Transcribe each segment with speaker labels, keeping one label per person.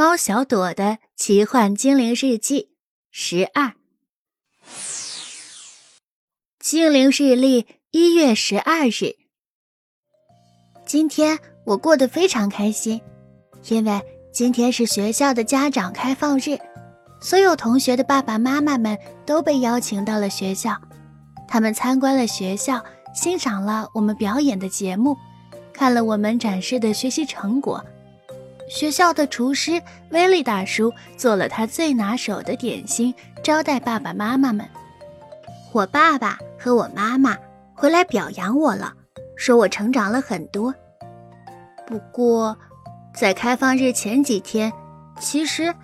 Speaker 1: 猫小朵的奇幻精灵日记十二，精灵日历一月十二日。今天我过得非常开心，因为今天是学校的家长开放日，所有同学的爸爸妈妈们都被邀请到了学校。他们参观了学校，欣赏了我们表演的节目，看了我们展示的学习成果。学校的厨师威利大叔做了他最拿手的点心，招待爸爸妈妈们。我爸爸和我妈妈回来表扬我了，说我成长了很多。不过，在开放日前几天，其实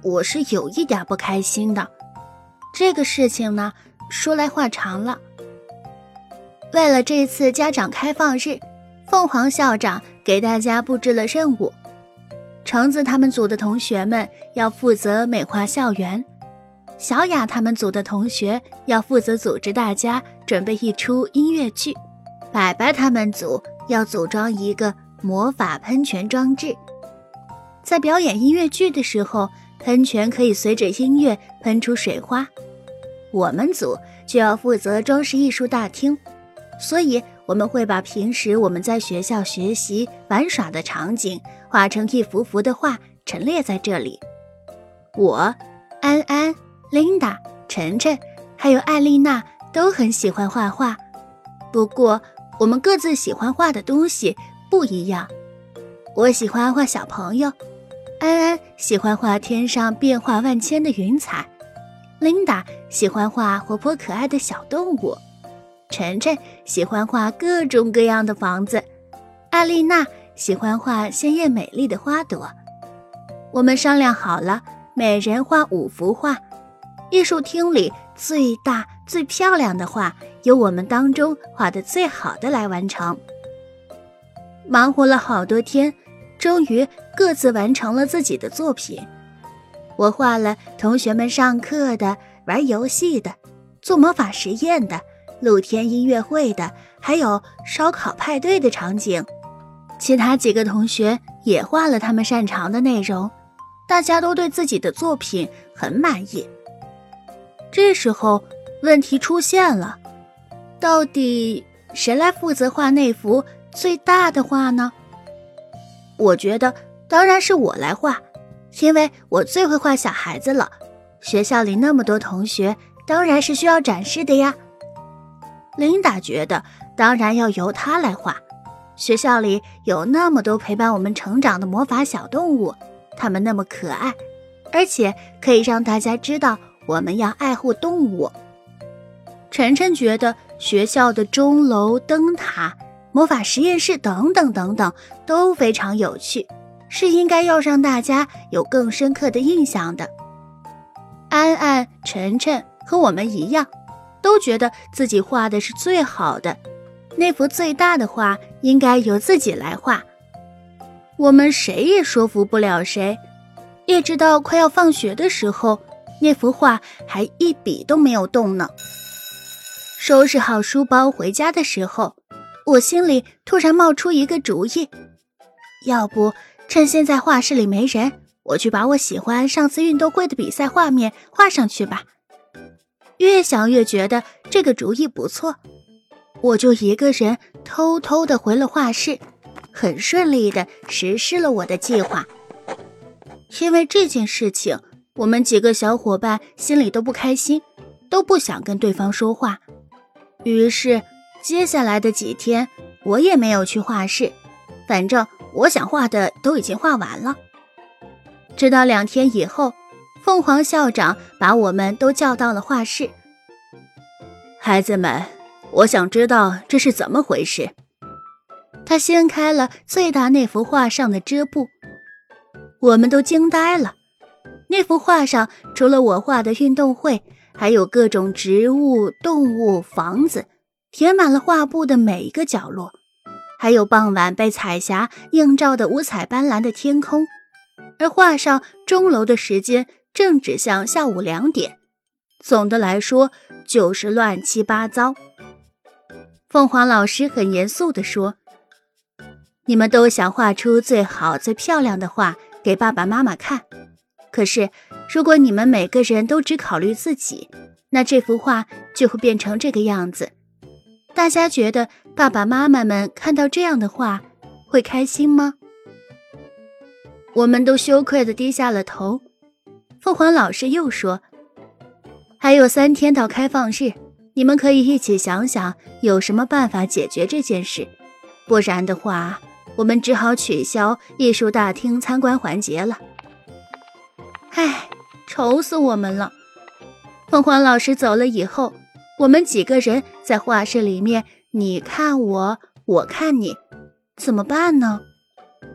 Speaker 1: 我是有一点不开心的。这个事情呢，说来话长了。为了这次家长开放日，凤凰校长给大家布置了任务。橙子他们组的同学们要负责美化校园，小雅他们组的同学要负责组织大家准备一出音乐剧，白白他们组要组装一个魔法喷泉装置。在表演音乐剧的时候，喷泉可以随着音乐喷出水花。我们组就要负责装饰艺术大厅，所以。我们会把平时我们在学校学习玩耍的场景画成一幅幅的画，陈列在这里。我、安安、琳达、晨晨，还有艾丽娜都很喜欢画画。不过，我们各自喜欢画的东西不一样。我喜欢画小朋友，安安喜欢画天上变化万千的云彩，琳达喜欢画活泼可爱的小动物。晨晨喜欢画各种各样的房子，艾丽娜喜欢画鲜艳美丽的花朵。我们商量好了，每人画五幅画。艺术厅里最大最漂亮的画，由我们当中画的最好的来完成。忙活了好多天，终于各自完成了自己的作品。我画了同学们上课的、玩游戏的、做魔法实验的。露天音乐会的，还有烧烤派对的场景，其他几个同学也画了他们擅长的内容，大家都对自己的作品很满意。这时候，问题出现了，到底谁来负责画那幅最大的画呢？我觉得当然是我来画，因为我最会画小孩子了。学校里那么多同学，当然是需要展示的呀。琳达觉得，当然要由她来画。学校里有那么多陪伴我们成长的魔法小动物，它们那么可爱，而且可以让大家知道我们要爱护动物。晨晨觉得学校的钟楼、灯塔、魔法实验室等等等等都非常有趣，是应该要让大家有更深刻的印象的。安安、晨晨和我们一样。都觉得自己画的是最好的，那幅最大的画应该由自己来画。我们谁也说服不了谁，一直到快要放学的时候，那幅画还一笔都没有动呢。收拾好书包回家的时候，我心里突然冒出一个主意：要不趁现在画室里没人，我去把我喜欢上次运动会的比赛画面画上去吧。越想越觉得这个主意不错，我就一个人偷偷的回了画室，很顺利的实施了我的计划。因为这件事情，我们几个小伙伴心里都不开心，都不想跟对方说话。于是，接下来的几天，我也没有去画室，反正我想画的都已经画完了。直到两天以后。凤凰校长把我们都叫到了画室。孩子们，我想知道这是怎么回事。他掀开了最大那幅画上的遮布，我们都惊呆了。那幅画上除了我画的运动会，还有各种植物、动物、房子，填满了画布的每一个角落，还有傍晚被彩霞映照的五彩斑斓的天空。而画上钟楼的时间。正指向下午两点，总的来说就是乱七八糟。凤凰老师很严肃地说：“你们都想画出最好最漂亮的画，给爸爸妈妈看。可是，如果你们每个人都只考虑自己，那这幅画就会变成这个样子。大家觉得爸爸妈妈们看到这样的画会开心吗？我们都羞愧的低下了头。凤凰老师又说：“还有三天到开放日，你们可以一起想想有什么办法解决这件事。不然的话，我们只好取消艺术大厅参观环节了。”唉，愁死我们了。凤凰老师走了以后，我们几个人在画室里面，你看我，我看你，怎么办呢？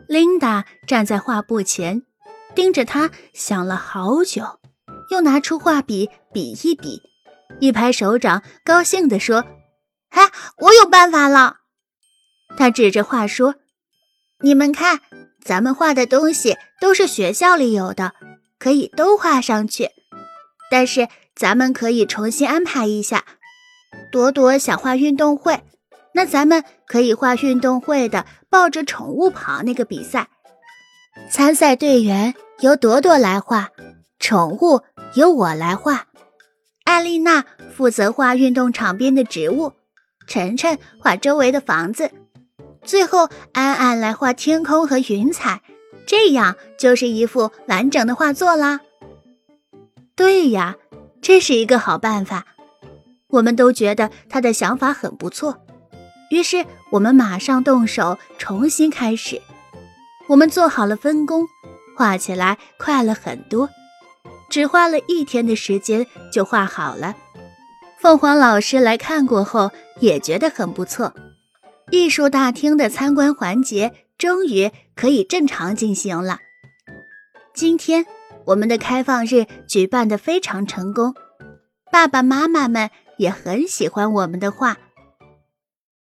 Speaker 1: 琳达站在画布前，盯着他想了好久，又拿出画笔比一比，一拍手掌，高兴地说：“哎，我有办法了！”他指着画说：“你们看，咱们画的东西都是学校里有的。”可以都画上去，但是咱们可以重新安排一下。朵朵想画运动会，那咱们可以画运动会的抱着宠物跑那个比赛。参赛队员由朵朵来画，宠物由我来画。艾丽娜负责画运动场边的植物，晨晨画周围的房子，最后安安来画天空和云彩。这样就是一幅完整的画作啦。对呀，这是一个好办法。我们都觉得他的想法很不错，于是我们马上动手，重新开始。我们做好了分工，画起来快了很多，只花了一天的时间就画好了。凤凰老师来看过后也觉得很不错。艺术大厅的参观环节。终于可以正常进行了。今天我们的开放日举办的非常成功，爸爸妈妈们也很喜欢我们的画。